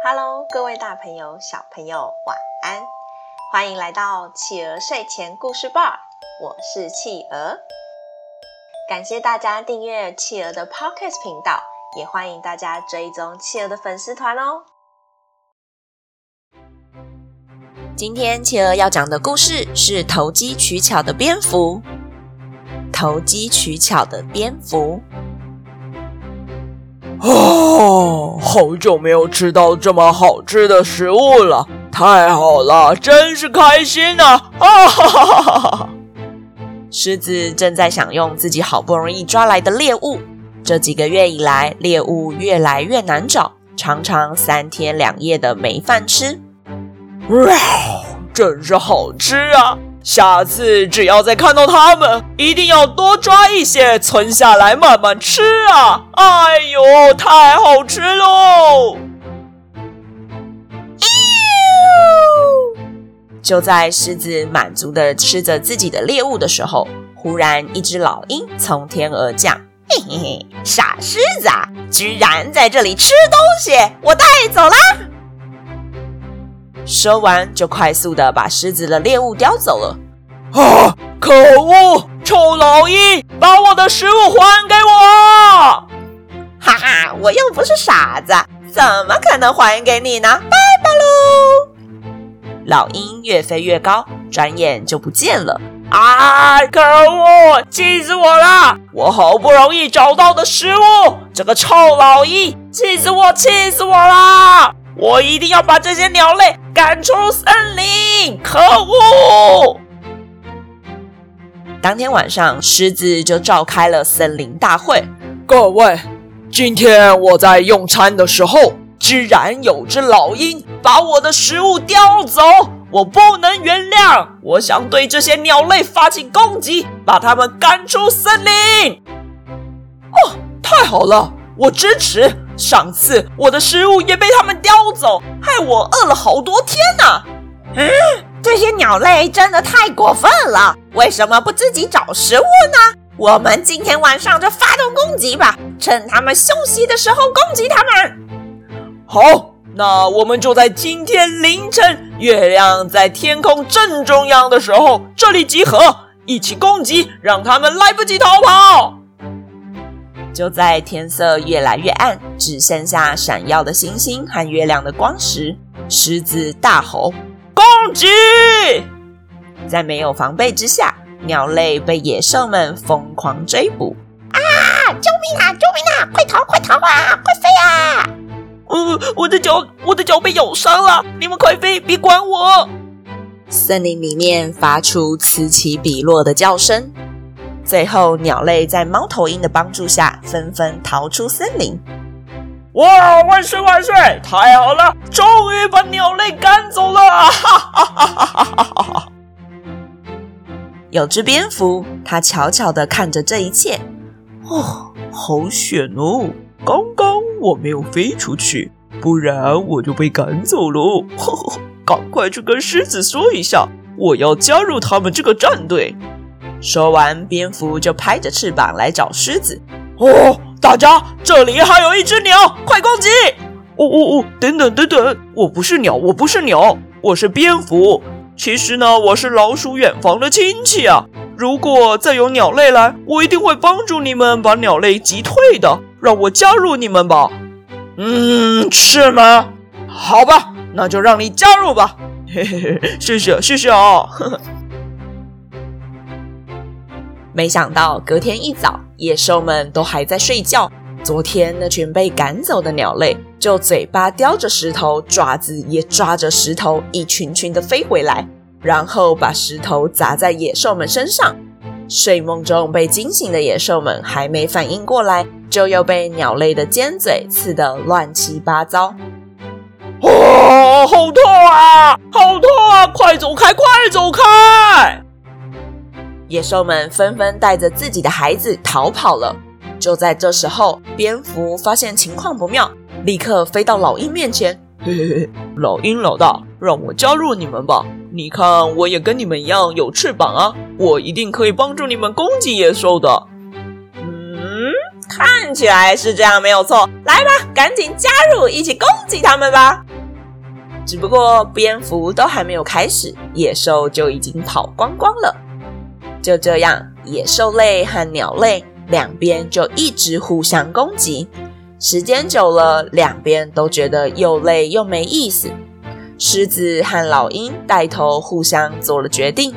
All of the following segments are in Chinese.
Hello，各位大朋友、小朋友，晚安！欢迎来到企鹅睡前故事吧，我是企鹅。感谢大家订阅企鹅的 Podcast 频道，也欢迎大家追踪企鹅的粉丝团哦。今天企鹅要讲的故事是投机取巧的蝙蝠。投机取巧的蝙蝠。哦，好久没有吃到这么好吃的食物了，太好了，真是开心呐！啊哈哈哈哈哈！狮子正在享用自己好不容易抓来的猎物。这几个月以来，猎物越来越难找，常常三天两夜的没饭吃。哇，真是好吃啊！下次只要再看到它们，一定要多抓一些存下来慢慢吃啊！哎呦，太好吃喽！就在狮子满足的吃着自己的猎物的时候，忽然一只老鹰从天而降。嘿嘿嘿，傻狮子啊，居然在这里吃东西，我带走啦。说完，就快速的把狮子的猎物叼走了。啊！可恶，臭老鹰，把我的食物还给我！哈哈，我又不是傻子，怎么可能还给你呢？拜拜喽！老鹰越飞越高，转眼就不见了。啊！可恶，气死我了！我好不容易找到的食物，这个臭老鹰，气死我，气死我了！我一定要把这些鸟类赶出森林！可恶！当天晚上，狮子就召开了森林大会。各位，今天我在用餐的时候，居然有只老鹰把我的食物叼走，我不能原谅！我想对这些鸟类发起攻击，把它们赶出森林。哦，太好了，我支持！上次我的食物也被他们叼走，害我饿了好多天呢。嗯，这些鸟类真的太过分了，为什么不自己找食物呢？我们今天晚上就发动攻击吧，趁他们休息的时候攻击他们。好，那我们就在今天凌晨，月亮在天空正中央的时候，这里集合，一起攻击，让他们来不及逃跑。就在天色越来越暗，只剩下闪耀的星星和月亮的光时，狮子大吼。攻击！在没有防备之下，鸟类被野兽们疯狂追捕。啊！救命啊！救命啊！快逃！快逃啊！快飞啊！呃，我的脚，我的脚被咬伤了。你们快飞，别管我！森林里面发出此起彼落的叫声。最后，鸟类在猫头鹰的帮助下，纷纷逃出森林。哇！万岁万岁！太好了，终！哈哈哈哈哈哈！有只蝙蝠，它悄悄地看着这一切。哦，好险哦！刚刚我没有飞出去，不然我就被赶走了。呵呵，赶快去跟狮子说一下，我要加入他们这个战队。说完，蝙蝠就拍着翅膀来找狮子。哦。大家，这里还有一只鸟，快攻击！哦哦哦，等等等等，我不是鸟，我不是鸟，我是蝙蝠。其实呢，我是老鼠远房的亲戚啊。如果再有鸟类来，我一定会帮助你们把鸟类击退的。让我加入你们吧。嗯，是吗？好吧，那就让你加入吧。嘿嘿嘿，谢谢谢谢啊。呵 呵没想到隔天一早，野兽们都还在睡觉。昨天那群被赶走的鸟类，就嘴巴叼着石头，爪子也抓着石头，一群群的飞回来，然后把石头砸在野兽们身上。睡梦中被惊醒的野兽们还没反应过来，就又被鸟类的尖嘴刺得乱七八糟。哇、哦，好痛啊！好痛啊！快走开！快走开！野兽们纷纷带着自己的孩子逃跑了。就在这时候，蝙蝠发现情况不妙，立刻飞到老鹰面前。嘿嘿嘿，老鹰老大，让我加入你们吧！你看，我也跟你们一样有翅膀啊，我一定可以帮助你们攻击野兽的。嗯，看起来是这样，没有错。来吧，赶紧加入，一起攻击他们吧。只不过蝙蝠都还没有开始，野兽就已经跑光光了。就这样，野兽类和鸟类两边就一直互相攻击。时间久了，两边都觉得又累又没意思。狮子和老鹰带头互相做了决定：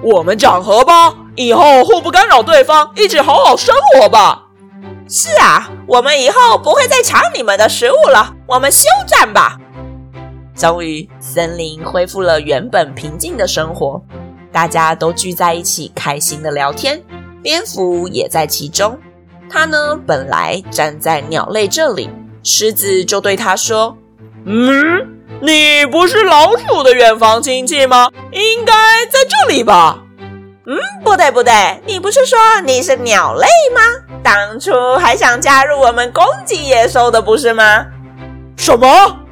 我们讲和吧，以后互不干扰对方，一起好好生活吧。是啊，我们以后不会再抢你们的食物了，我们休战吧。终于，森林恢复了原本平静的生活，大家都聚在一起，开心的聊天。蝙蝠也在其中。它呢，本来站在鸟类这里，狮子就对它说：“嗯，你不是老鼠的远房亲戚吗？应该在这里吧？”“嗯，不对不对，你不是说你是鸟类吗？当初还想加入我们攻击野兽的，不是吗？”“什么？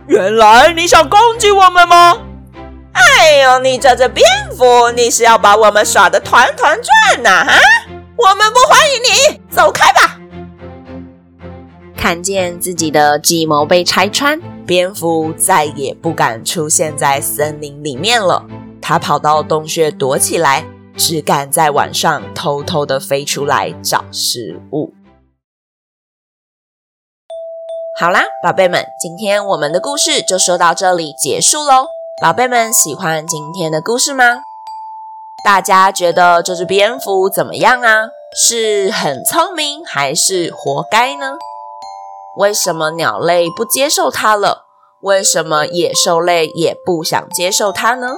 原来你想攻击我们吗？”“哎呦，你这只蝙蝠，你是要把我们耍得团团转呐？啊！”我们不欢迎你，走开吧！看见自己的计谋被拆穿，蝙蝠再也不敢出现在森林里面了。它跑到洞穴躲起来，只敢在晚上偷偷的飞出来找食物。好啦，宝贝们，今天我们的故事就说到这里结束喽。宝贝们喜欢今天的故事吗？大家觉得这只蝙蝠怎么样啊？是很聪明，还是活该呢？为什么鸟类不接受它了？为什么野兽类也不想接受它呢？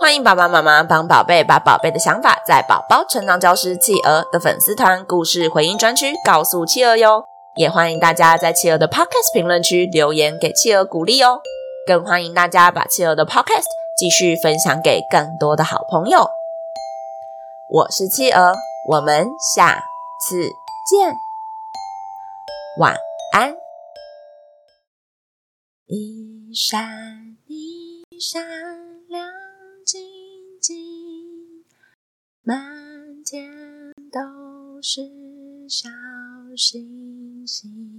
欢迎爸爸妈妈帮宝贝把宝贝的想法，在宝宝成长教师企鹅的粉丝团故事回应专区告诉企鹅哟。也欢迎大家在企鹅的 Podcast 评论区留言给企鹅鼓励哦。更欢迎大家把企鹅的 Podcast 继续分享给更多的好朋友。我是企鹅，我们下次见，晚安。一闪一闪亮晶晶，满天都是小星星。